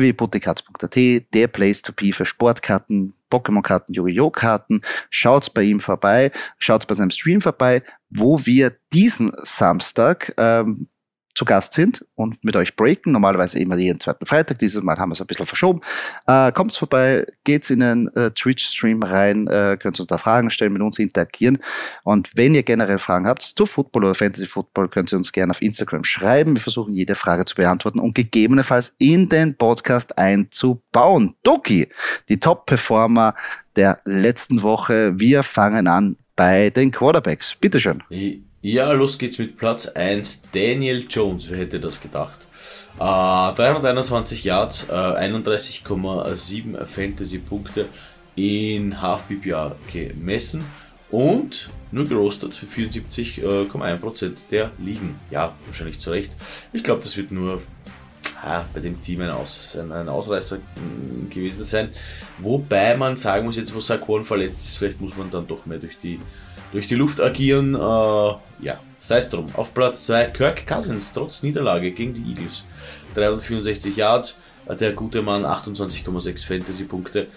www.putikatz.at, der Place to be für Sportkarten, Pokémon-Karten, Yu-Gi-Oh! Karten. Schaut's bei ihm vorbei, schaut's bei seinem Stream vorbei, wo wir diesen Samstag ähm, zu Gast sind und mit euch breaken. Normalerweise immer jeden zweiten Freitag. Dieses Mal haben wir es ein bisschen verschoben. Äh, kommt's vorbei, geht's in den äh, Twitch-Stream rein, äh, könnt uns da Fragen stellen, mit uns interagieren. Und wenn ihr generell Fragen habt zu Football oder Fantasy Football, könnt ihr uns gerne auf Instagram schreiben. Wir versuchen jede Frage zu beantworten und gegebenenfalls in den Podcast einzubauen. Doki, die Top-Performer der letzten Woche. Wir fangen an bei den Quarterbacks. Bitteschön. Ja, los geht's mit Platz 1. Daniel Jones, wer hätte das gedacht? Äh, 321 Yards, äh, 31,7 Fantasy-Punkte in Half-PPR gemessen und nur gerostet für 74,1% der Ligen. Ja, wahrscheinlich zu Recht. Ich glaube, das wird nur ah, bei dem Team ein, Aus, ein, ein Ausreißer mm, gewesen sein. Wobei man sagen muss, jetzt wo Saquon verletzt ist, vielleicht muss man dann doch mehr durch die durch die Luft agieren. Äh, ja, sei es drum. Auf Platz 2 Kirk Cousins, trotz Niederlage gegen die Eagles. 364 Yards, äh, der gute Mann 28,6 Fantasy-Punkte.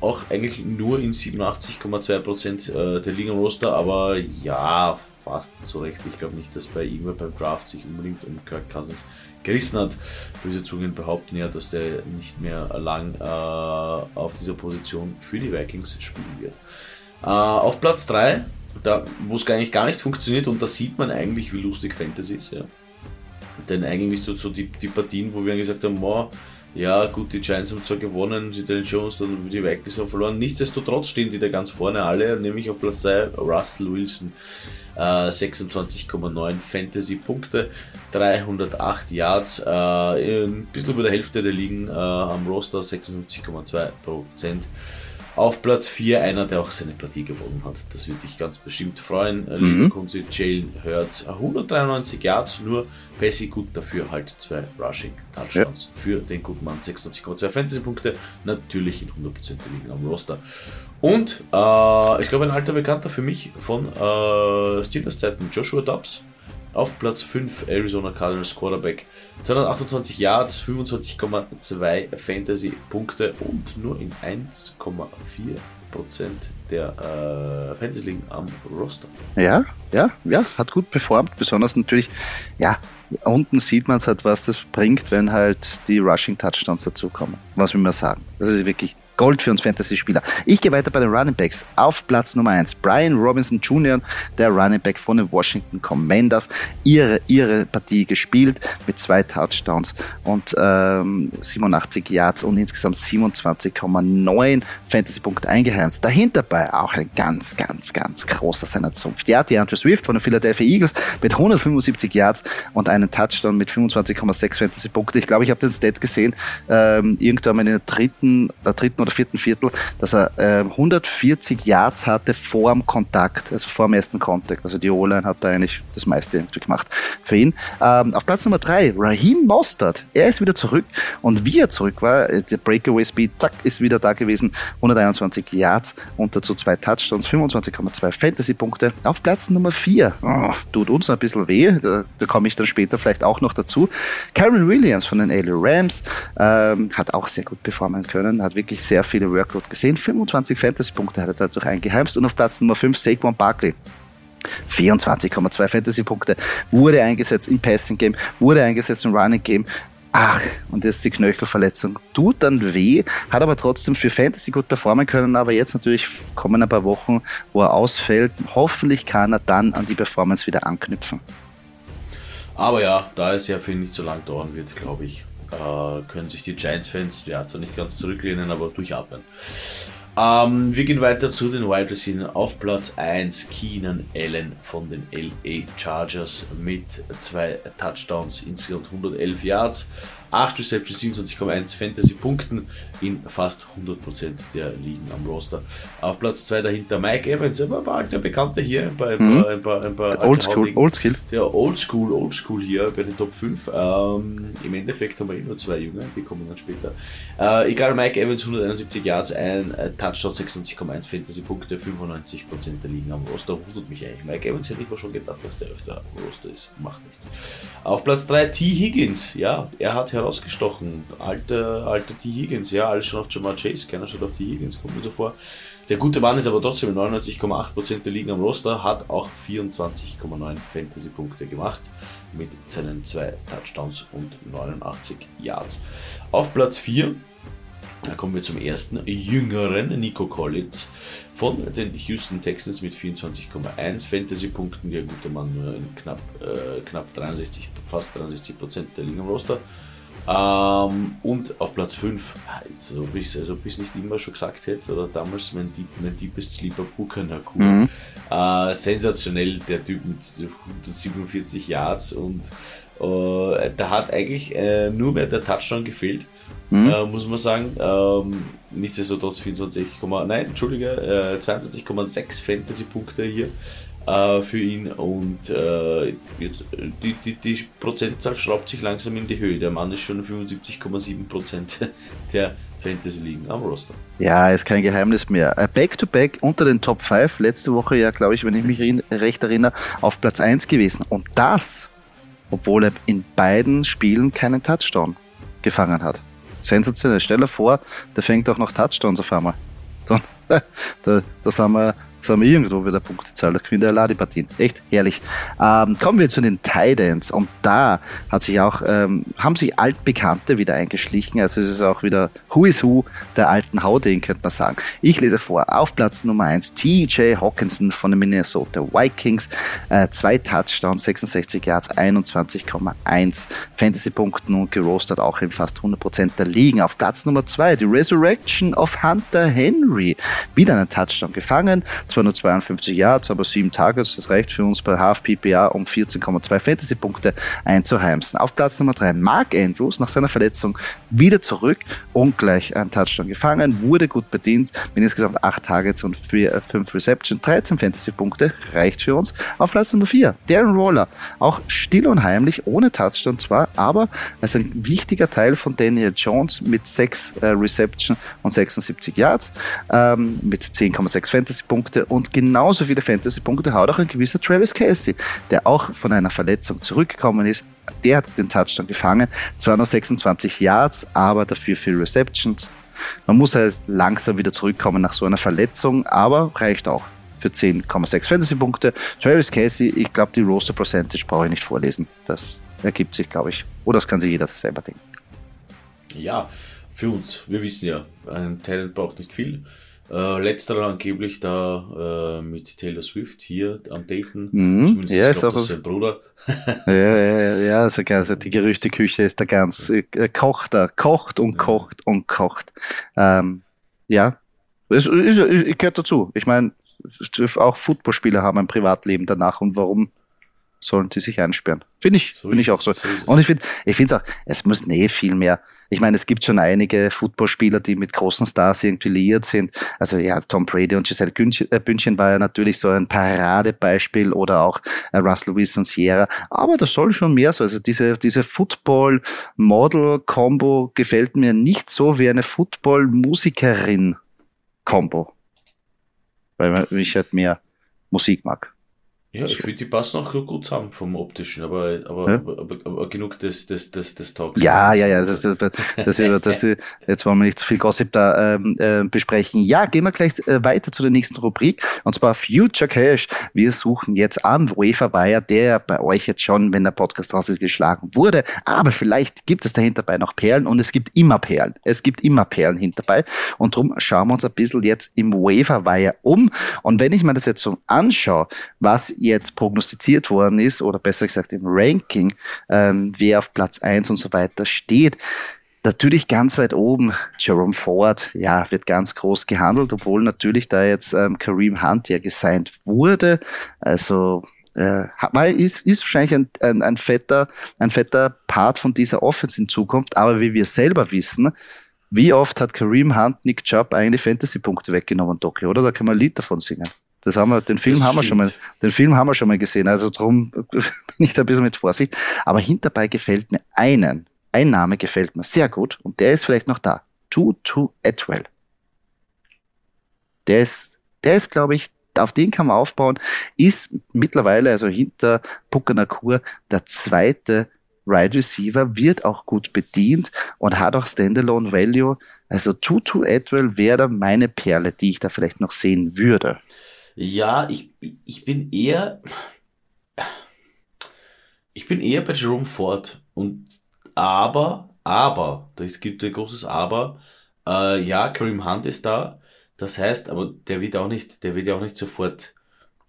Auch eigentlich nur in 87,2% äh, der Liga-Roster, aber ja, passt so recht. Ich glaube nicht, dass bei irgendwer beim Draft sich unbedingt um Kirk Cousins gerissen hat. Böse Zungen behaupten ja, dass der nicht mehr lang äh, auf dieser Position für die Vikings spielen wird. Äh, auf Platz 3, da, wo es eigentlich gar nicht funktioniert und da sieht man eigentlich, wie lustig Fantasy ist. Ja. Denn eigentlich so, so die, die Partien, wo wir gesagt haben, wow, ja, gut, die Giants haben zwar gewonnen, die Daniel Jones, dann die Vikings haben verloren. Nichtsdestotrotz stehen die da ganz vorne alle, nämlich auf Platz 2 Russell Wilson. Äh, 26,9 Fantasy-Punkte, 308 Yards, äh, ein bisschen über der Hälfte der Ligen äh, am Roster, 56,2 Prozent. Auf Platz 4 einer, der auch seine Partie gewonnen hat. Das würde dich ganz bestimmt freuen. Äh, mhm. Kunzi, Jalen Hurts, 193 Yards, nur Pessi gut dafür halt zwei Rushing Touchdowns ja. für den guten Mann. 26,2 Fantasy-Punkte, natürlich in 100% der Ligen am Roster. Und äh, ich glaube, ein alter Bekannter für mich von äh, Steelers Zeiten, Joshua Dobbs, auf Platz 5 Arizona Cardinals Quarterback. 228 Yards, 25,2 Fantasy-Punkte und nur in 1,4% der äh, Fantasy ligen am Roster. Ja, ja, ja, hat gut performt, besonders natürlich, ja, unten sieht man es halt, was das bringt, wenn halt die Rushing Touchdowns dazukommen. Was will man sagen? Das ist wirklich Gold für uns Fantasy-Spieler. Ich gehe weiter bei den Running Backs. Auf Platz Nummer 1 Brian Robinson Jr., der Running Back von den Washington Commanders. Ihre, ihre Partie gespielt mit zwei Touchdowns und ähm, 87 Yards und insgesamt 27,9 Fantasy-Punkte eingeheimst. Dahinter bei auch ein ganz, ganz, ganz großer seiner Zunft. Ja, die Andrew Swift von den Philadelphia Eagles mit 175 Yards und einen Touchdown mit 25,6 Fantasy-Punkte. Ich glaube, ich habe den Stat gesehen, ähm, irgendwann in der dritten, äh, dritten oder vierten Viertel, dass er äh, 140 Yards hatte vor dem Kontakt, also vor dem ersten Kontakt. Also die O-Line hat da eigentlich das meiste gemacht für ihn. Ähm, auf Platz Nummer drei Raheem Mostert. Er ist wieder zurück und wie er zurück war, äh, der Breakaway Speed, zack, ist wieder da gewesen. 121 Yards und dazu zwei Touchdowns, 25,2 Fantasy-Punkte. Auf Platz Nummer vier oh, tut uns ein bisschen weh, da, da komme ich dann später vielleicht auch noch dazu. Karen Williams von den LA Rams ähm, hat auch sehr gut performen können, hat wirklich sehr sehr viele Workload gesehen. 25 Fantasy-Punkte hat er dadurch eingeheimst und auf Platz Nummer 5 Saquon Barkley. 24,2 Fantasy-Punkte wurde eingesetzt im Passing Game, wurde eingesetzt im Running Game. Ach, und jetzt die Knöchelverletzung. Tut dann weh, hat aber trotzdem für Fantasy gut performen können, aber jetzt natürlich kommen ein paar Wochen, wo er ausfällt. Hoffentlich kann er dann an die Performance wieder anknüpfen. Aber ja, da es ja für ihn nicht so lang dauern wird, glaube ich, äh, können sich die Giants-Fans ja zwar nicht ganz zurücklehnen, aber durchatmen. Ähm, wir gehen weiter zu den Wide Receivers. Auf Platz 1 Keenan Allen von den LA Chargers mit zwei Touchdowns, insgesamt 111 Yards. 8 Receptions, 27,1 Fantasy-Punkten in fast 100% der Ligen am Roster. Auf Platz 2 dahinter Mike Evans, ein paar alte Bekannte hier, ein paar, ein mhm. paar, ein paar, ein paar Oldschool, Oldschool. Der Oldschool, Oldschool hier bei den Top 5. Ähm, Im Endeffekt haben wir eh nur zwei Junge, die kommen dann später. Äh, egal, Mike Evans, 171 Yards, ein äh, Touchdown, 26,1 Fantasy-Punkte, 95% der Ligen am Roster. Wundert mich eigentlich. Mike Evans hätte ich mir schon gedacht, dass der öfter am Roster ist. Macht nichts. Auf Platz 3 T. Higgins, ja, er hat herausgestochen. Alter, alter T. Higgins, ja, alles schon auf Jamar Chase, keiner schaut auf T. Higgins, kommt mir so vor. Der gute Mann ist aber trotzdem 99,8% der Ligen am Roster, hat auch 24,9 Fantasy-Punkte gemacht mit seinen zwei Touchdowns und 89 Yards. Auf Platz 4 da kommen wir zum ersten jüngeren Nico Collins von den Houston Texans mit 24,1 Fantasy-Punkten. Der gute Mann nur in knapp, äh, knapp 63, fast 63 Prozent der Liga im Roster. Ähm, und auf Platz 5, also ob ich es also nicht immer schon gesagt hätte, oder damals mein, Deep, mein Deepest Sleeper Buchanaku. Mhm. Äh, sensationell, der Typ mit 147 Yards und äh, da hat eigentlich äh, nur mehr der Touchdown gefehlt mhm. äh, muss man sagen. Ähm, nichtsdestotrotz 24, nein, Entschuldige, äh, 22,6 Fantasy-Punkte hier äh, für ihn und äh, jetzt, die, die, die Prozentzahl schraubt sich langsam in die Höhe. Der Mann ist schon 75,7% der Fantasy ligen am Roster. Ja, ist kein Geheimnis mehr. Back-to-back -back unter den Top 5, letzte Woche ja, glaube ich, wenn ich mich recht erinnere, auf Platz 1 gewesen. Und das, obwohl er in beiden Spielen keinen Touchdown gefangen hat sensationell. Stell dir vor, der fängt auch noch Touchdowns auf einmal. Dann, da, da sind wir Haben wir irgendwo wieder Punktezahl, da gewinnt er allein die Partien. Echt herrlich. Ähm, kommen wir zu den Titans und da hat sich auch, ähm, haben sich Altbekannte wieder eingeschlichen, also es ist auch wieder Who is Who der alten Hauding, könnte man sagen. Ich lese vor, auf Platz Nummer eins TJ Hawkinson von den Minnesota Vikings, äh, zwei Touchdowns, 66 Yards, 21,1 Fantasy-Punkten und gerostet auch in fast 100% der Ligen. Auf Platz Nummer zwei die Resurrection of Hunter Henry, wieder einen Touchdown gefangen, zwar nur 52 Yards, aber sieben Tages. Das reicht für uns bei Half PPA, um 14,2 Fantasy-Punkte einzuheimsen. Auf Platz Nummer drei Mark Andrews nach seiner Verletzung wieder zurück und gleich einen Touchdown gefangen, wurde gut bedient mit insgesamt acht Targets und vier, fünf Reception, 13 Fantasy-Punkte reicht für uns. Auf Platz Nummer vier Darren Roller, auch still und heimlich, ohne Touchdown zwar, aber als ein wichtiger Teil von Daniel Jones mit sechs äh, Reception und 76 Yards, ähm, mit 10,6 Fantasy-Punkte Punkte und genauso viele Fantasy-Punkte hat auch ein gewisser Travis Kelsey, der auch von einer Verletzung zurückgekommen ist. Der hat den Touchdown gefangen, zwar nur 26 Yards, aber dafür viel Receptions. Man muss halt langsam wieder zurückkommen nach so einer Verletzung, aber reicht auch für 10,6 Fantasy-Punkte. Travis Casey, ich glaube, die Roster Percentage brauche ich nicht vorlesen. Das ergibt sich, glaube ich. Oder das kann sich jeder selber denken. Ja, für uns. Wir wissen ja, ein Talent braucht nicht viel. Äh, letzterer angeblich da äh, mit Taylor Swift hier am Daten. Mhm. Zumindest ja, ist auch sein Bruder. ja, ja, ja, also, also die Gerüchteküche ist da ganz, äh, kocht da, kocht und kocht und kocht. Ähm, ja, es, es, es, gehört dazu. Ich meine, auch Footballspieler haben ein Privatleben danach und warum sollen die sich einsperren? Finde ich, so finde ich auch so. so und ich finde, ich finde auch, es muss eh viel mehr ich meine, es gibt schon einige Footballspieler, die mit großen Stars irgendwie liiert sind. Also ja, Tom Brady und Giselle äh, Bündchen war ja natürlich so ein Paradebeispiel oder auch äh, Russell Wilson Sierra. Aber das soll schon mehr so. Also diese, diese Football-Model-Combo gefällt mir nicht so wie eine Football-Musikerin-Combo. Weil ich halt mehr Musik mag. Ja, ich finde, die passen auch gut zusammen vom optischen, aber, aber, ja? aber, aber, genug des, des, des, des Talks. Ja, ja, ja, das, das, das, das, jetzt wollen wir nicht zu viel Gossip da ähm, äh, besprechen. Ja, gehen wir gleich äh, weiter zu der nächsten Rubrik, und zwar Future Cash. Wir suchen jetzt am UEFA Wire, der bei euch jetzt schon, wenn der Podcast raus ist, geschlagen wurde, aber vielleicht gibt es dahinter bei noch Perlen und es gibt immer Perlen. Es gibt immer Perlen hinterbei und darum schauen wir uns ein bisschen jetzt im UEFA Wire um und wenn ich mir das jetzt so anschaue, was jetzt prognostiziert worden ist, oder besser gesagt im Ranking, ähm, wer auf Platz eins und so weiter steht, Natürlich ganz weit oben, Jerome Ford, ja, wird ganz groß gehandelt, obwohl natürlich da jetzt ähm, Kareem Hunt ja gesigned wurde. Also äh, ist, ist wahrscheinlich ein, ein, ein, fetter, ein fetter Part von dieser Offense in Zukunft, aber wie wir selber wissen, wie oft hat Kareem Hunt Nick Chubb eigentlich Fantasy-Punkte weggenommen, Doki, oder? Da kann man ein Lied davon singen. Das haben wir, den Film das haben wir schon mal, den Film haben wir schon mal gesehen. Also darum bin ich da ein bisschen mit Vorsicht. Aber hinterbei gefällt mir einen, ein Name gefällt mir sehr gut und der ist vielleicht noch da. Tutu Atwell. Der ist, der ist, glaube ich, auf den kann man aufbauen, ist mittlerweile, also hinter Pukkanakur, der zweite Wide Receiver, wird auch gut bedient und hat auch Standalone Value. Also Tutu Atwell wäre da meine Perle, die ich da vielleicht noch sehen würde. Ja, ich, ich bin eher. Ich bin eher bei Jerome Ford. Und aber, aber, es gibt ein großes Aber. Äh, ja, Kareem Hunt ist da. Das heißt, aber der wird auch nicht, der wird ja auch nicht sofort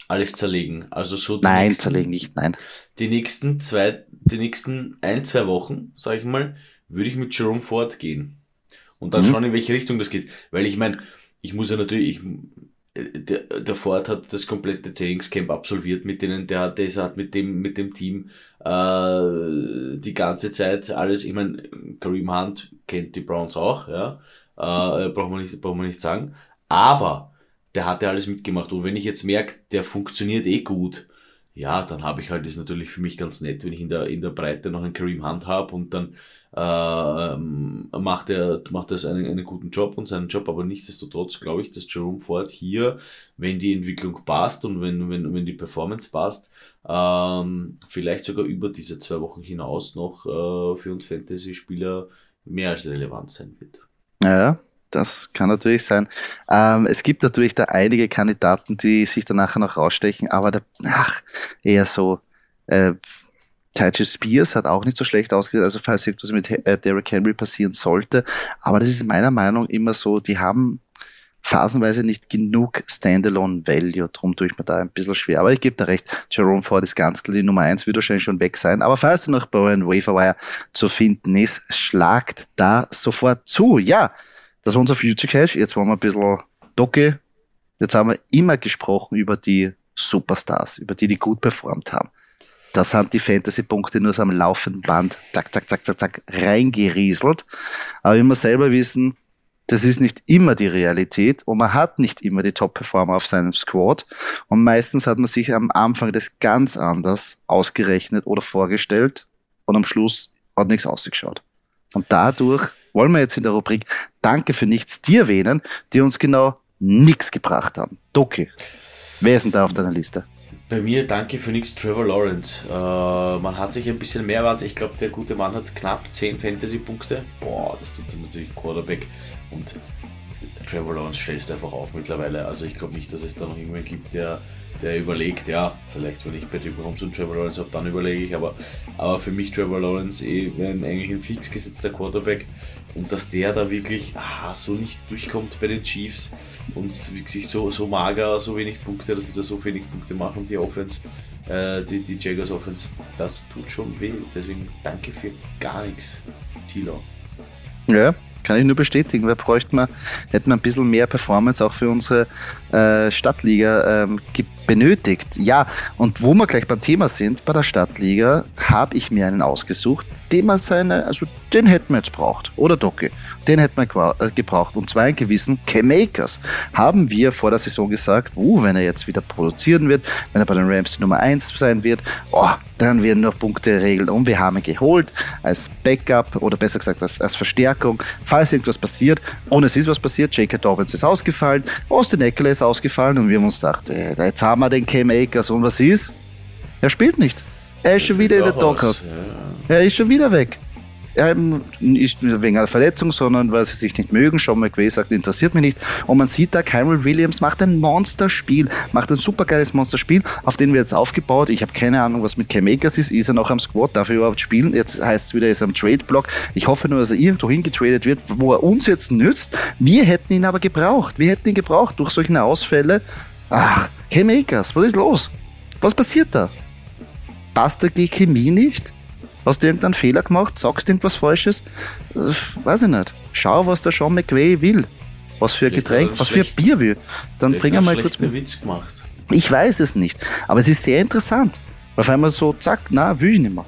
alles zerlegen. Also so Nein, nächsten, zerlegen nicht, nein. Die nächsten zwei, die nächsten ein, zwei Wochen, sag ich mal, würde ich mit Jerome Ford gehen. Und dann mhm. schauen, in welche Richtung das geht. Weil ich meine, ich muss ja natürlich, ich, der, der Ford hat das komplette Trainingscamp absolviert mit denen, der hat, der hat mit dem, mit dem Team äh, die ganze Zeit alles, ich meine, Kareem Hunt kennt die Browns auch, ja, äh, braucht man nicht, braucht man nicht sagen, aber der hat ja alles mitgemacht und wenn ich jetzt merke, der funktioniert eh gut, ja, dann habe ich halt, ist natürlich für mich ganz nett, wenn ich in der, in der Breite noch einen Kareem Hunt habe und dann äh, macht er macht das einen, einen guten Job und seinen Job, aber nichtsdestotrotz glaube ich, dass Jerome Ford hier, wenn die Entwicklung passt und wenn, wenn, wenn die Performance passt, ähm, vielleicht sogar über diese zwei Wochen hinaus noch äh, für uns Fantasy-Spieler mehr als relevant sein wird. Ja, Das kann natürlich sein. Ähm, es gibt natürlich da einige Kandidaten, die sich dann nachher noch rausstechen, aber der, ach, eher so, äh, Taiji Spears hat auch nicht so schlecht ausgesehen, also falls etwas mit äh, Derrick Henry passieren sollte. Aber das ist meiner Meinung nach immer so, die haben phasenweise nicht genug Standalone Value, drum tue ich mir da ein bisschen schwer. Aber ich gebe da recht, Jerome Ford ist ganz klar die Nummer eins, wird wahrscheinlich schon weg sein. Aber falls er noch bei euren Waferwire zu finden ist, schlagt da sofort zu. Ja, das war unser Future Cash. Jetzt wollen wir ein bisschen Docke. Jetzt haben wir immer gesprochen über die Superstars, über die, die gut performt haben. Das sind die Fantasy-Punkte nur so am laufenden Band, zack, zack, zack, zack, zack, reingerieselt. Aber wir selber wissen, das ist nicht immer die Realität und man hat nicht immer die Top-Performer auf seinem Squad. Und meistens hat man sich am Anfang das ganz anders ausgerechnet oder vorgestellt und am Schluss hat nichts ausgeschaut. Und dadurch wollen wir jetzt in der Rubrik Danke für nichts dir erwähnen, die uns genau nichts gebracht haben. Doki, wer ist denn da auf deiner Liste? Bei mir danke für nichts Trevor Lawrence. Äh, man hat sich ein bisschen mehr erwartet. Ich glaube, der gute Mann hat knapp 10 Fantasy-Punkte. Boah, das tut natürlich Quarterback. Und Trevor Lawrence stellst einfach auf mittlerweile. Also ich glaube nicht, dass es da noch irgendwen gibt, der, der überlegt, ja, vielleicht wenn ich bei dir Mahomes und Trevor Lawrence habe, dann überlege ich. Aber, aber für mich Trevor Lawrence eh eigentlich ein fix gesetzter Quarterback. Und dass der da wirklich aha, so nicht durchkommt bei den Chiefs und sich so, so mager, so wenig Punkte, dass sie da so wenig Punkte machen, die Offense, äh, die, die Jaguars Offense, das tut schon weh. Deswegen danke für gar nichts, Tilo. Ja, kann ich nur bestätigen. Wir bräuchten mal, hätten wir ein bisschen mehr Performance auch für unsere äh, Stadtliga ähm, benötigt. Ja, und wo wir gleich beim Thema sind, bei der Stadtliga, habe ich mir einen ausgesucht, den man seine, also den hätten wir jetzt braucht. Oder Docke. Den hätten wir äh, gebraucht. Und zwar einen gewissen K-Makers. Haben wir vor der Saison gesagt, uh, wenn er jetzt wieder produzieren wird, wenn er bei den Rams die Nummer 1 sein wird, oh, dann werden noch Punkte regeln. Und wir haben ihn geholt als Backup oder besser gesagt als, als Verstärkung, falls irgendwas passiert. Und es ist was passiert. J.K. Dobbins ist ausgefallen, Austin Eckler ist ausgefallen und wir haben uns gedacht, äh, jetzt haben wir den K-Makers und was ist? Er spielt nicht. Er ist schon wieder in der Doghouse. Ja. Er ist schon wieder weg. Er nicht wegen einer Verletzung, sondern weil sie sich nicht mögen. Sean McVay sagt, interessiert mich nicht. Und man sieht da, Kyrie Williams macht ein Monsterspiel, macht ein supergeiles Monsterspiel, auf den wir jetzt aufgebaut. Ich habe keine Ahnung, was mit Cam Akers ist. Ist er noch am Squad? Darf er überhaupt spielen? Jetzt heißt es wieder, er ist am Trade-Block. Ich hoffe nur, dass er irgendwo hingetradet wird, wo er uns jetzt nützt. Wir hätten ihn aber gebraucht. Wir hätten ihn gebraucht durch solche Ausfälle. Ach, Cam Akers, was ist los? Was passiert da? Passt die Chemie nicht? Hast du irgendeinen Fehler gemacht? Sagst du irgendwas Falsches? Äh, weiß ich nicht. Schau, was der Sean McVay will. Was für ein Getränk, was für ein Bier will. Dann bring er mal kurz mit. Witz gemacht. Ich weiß es nicht. Aber es ist sehr interessant. Auf einmal so, zack, na, will ich nicht mehr.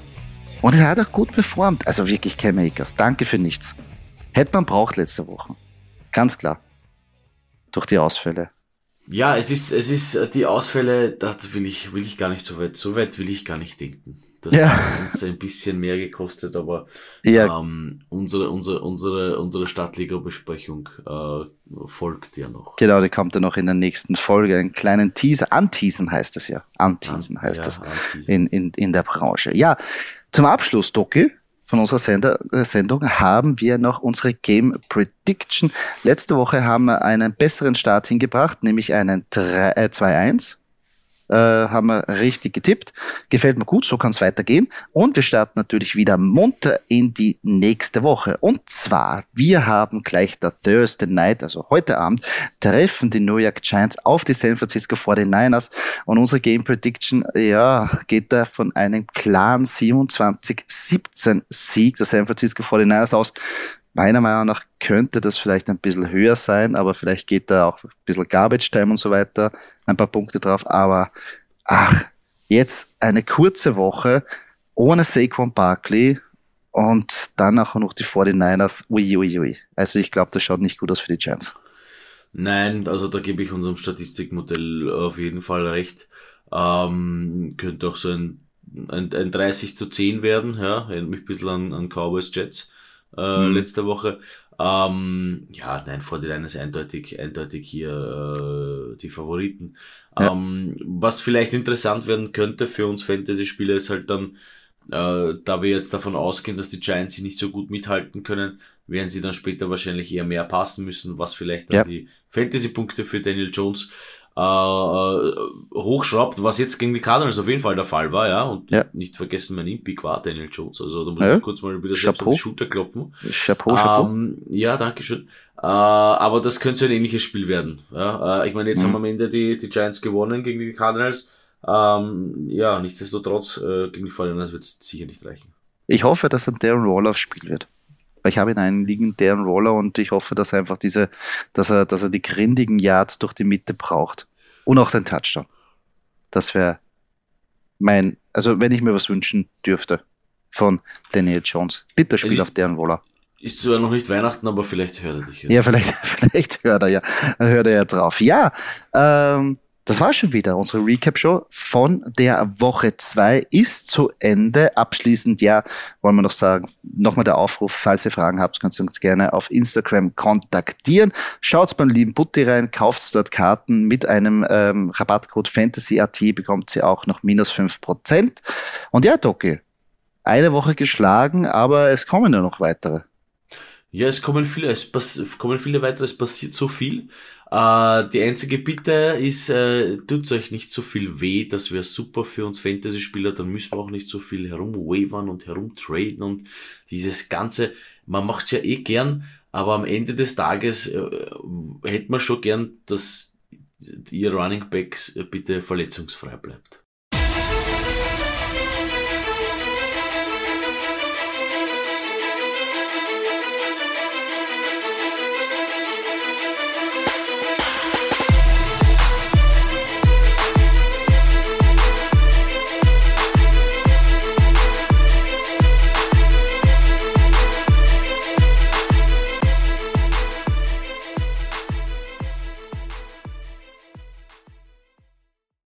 Und er hat auch gut performt. Also wirklich Cam Akers. Danke für nichts. Hätte man braucht letzte Woche. Ganz klar. Durch die Ausfälle. Ja, es ist, es ist äh, die Ausfälle, das will ich, will ich gar nicht so weit, so weit will ich gar nicht denken. Das ja. hat uns ein bisschen mehr gekostet, aber ja. ähm, unsere, unsere, unsere, unsere Stadtliga-Besprechung äh, folgt ja noch. Genau, die kommt ja noch in der nächsten Folge. Einen kleinen Teaser. Anteasen heißt es ja. Anteasen heißt ja, das in, in, in der Branche. Ja, zum Abschluss, Doki, von unserer Sender, äh, Sendung haben wir noch unsere Game Prediction. Letzte Woche haben wir einen besseren Start hingebracht, nämlich einen 2-1 äh, haben wir richtig getippt. Gefällt mir gut, so kann es weitergehen. Und wir starten natürlich wieder munter in die nächste Woche. Und zwar, wir haben gleich der Thursday Night, also heute Abend, treffen die New York Giants auf die San Francisco 49ers. Und unsere Game Prediction, ja, geht da von einem klaren 27-17 Sieg der San Francisco 49ers aus. Meiner Meinung nach könnte das vielleicht ein bisschen höher sein, aber vielleicht geht da auch ein bisschen Garbage Time und so weiter, ein paar Punkte drauf. Aber ach, jetzt eine kurze Woche ohne Saquon Barkley und dann auch noch die 49ers. Uiuiui. Ui, ui. Also ich glaube, das schaut nicht gut aus für die Giants. Nein, also da gebe ich unserem Statistikmodell auf jeden Fall recht. Ähm, könnte auch so ein, ein, ein 30 zu 10 werden, ja, erinnert mich ein bisschen an, an Cowboys Jets äh, mhm. letzte Woche. Ähm, ja, nein, vor den ist eindeutig, eindeutig hier äh, die Favoriten. Ja. Ähm, was vielleicht interessant werden könnte für uns Fantasy-Spieler ist halt dann äh, da wir jetzt davon ausgehen, dass die Giants sie nicht so gut mithalten können, werden sie dann später wahrscheinlich eher mehr passen müssen, was vielleicht dann ja. die Fantasy-Punkte für Daniel Jones äh, äh, hochschraubt, was jetzt gegen die Cardinals auf jeden Fall der Fall war, ja. Und ja. nicht vergessen, mein Impick war Daniel Jones. Also da muss ja. ich kurz mal wieder selbst auf die Schulter klopfen. Chapeau, Chapeau. Ähm, ja, danke schön. Äh, aber das könnte so ein ähnliches Spiel werden. Ja? Äh, ich meine, jetzt mhm. haben am Ende die, die Giants gewonnen gegen die Cardinals. Ähm, ja, nichtsdestotrotz, äh, gegen die 49 wird es sicher nicht reichen. Ich hoffe, dass ein Darren Roller aufs Spiel wird. Weil ich habe in einen liegen Darren Roller und ich hoffe, dass er einfach diese, dass er, dass er die grindigen Yards durch die Mitte braucht. Und auch den Touchdown. Das wäre mein, also wenn ich mir was wünschen dürfte von Daniel Jones. Bitte spiel auf Darren Roller. Ist zwar noch nicht Weihnachten, aber vielleicht hört er dich. Ja, ja vielleicht, vielleicht hört er ja, hört er ja drauf. Ja, ähm, das war schon wieder. Unsere Recap-Show von der Woche 2 ist zu Ende. Abschließend, ja, wollen wir noch sagen, nochmal der Aufruf, falls ihr Fragen habt, könnt ihr uns gerne auf Instagram kontaktieren. Schaut beim lieben Butti rein, kauft dort Karten mit einem ähm, Rabattcode FANTASYAT, bekommt ihr auch noch minus 5%. Und ja, Doki, eine Woche geschlagen, aber es kommen ja noch weitere. Ja, es kommen viele, es kommen viele weitere, es passiert so viel. Äh, die einzige Bitte ist, äh, tut euch nicht so viel weh, das wäre super für uns Fantasy-Spieler, dann müssen wir auch nicht so viel herumwavern und herumtraden und dieses ganze, man macht's ja eh gern, aber am Ende des Tages äh, hätte man schon gern, dass ihr Running Backs äh, bitte verletzungsfrei bleibt.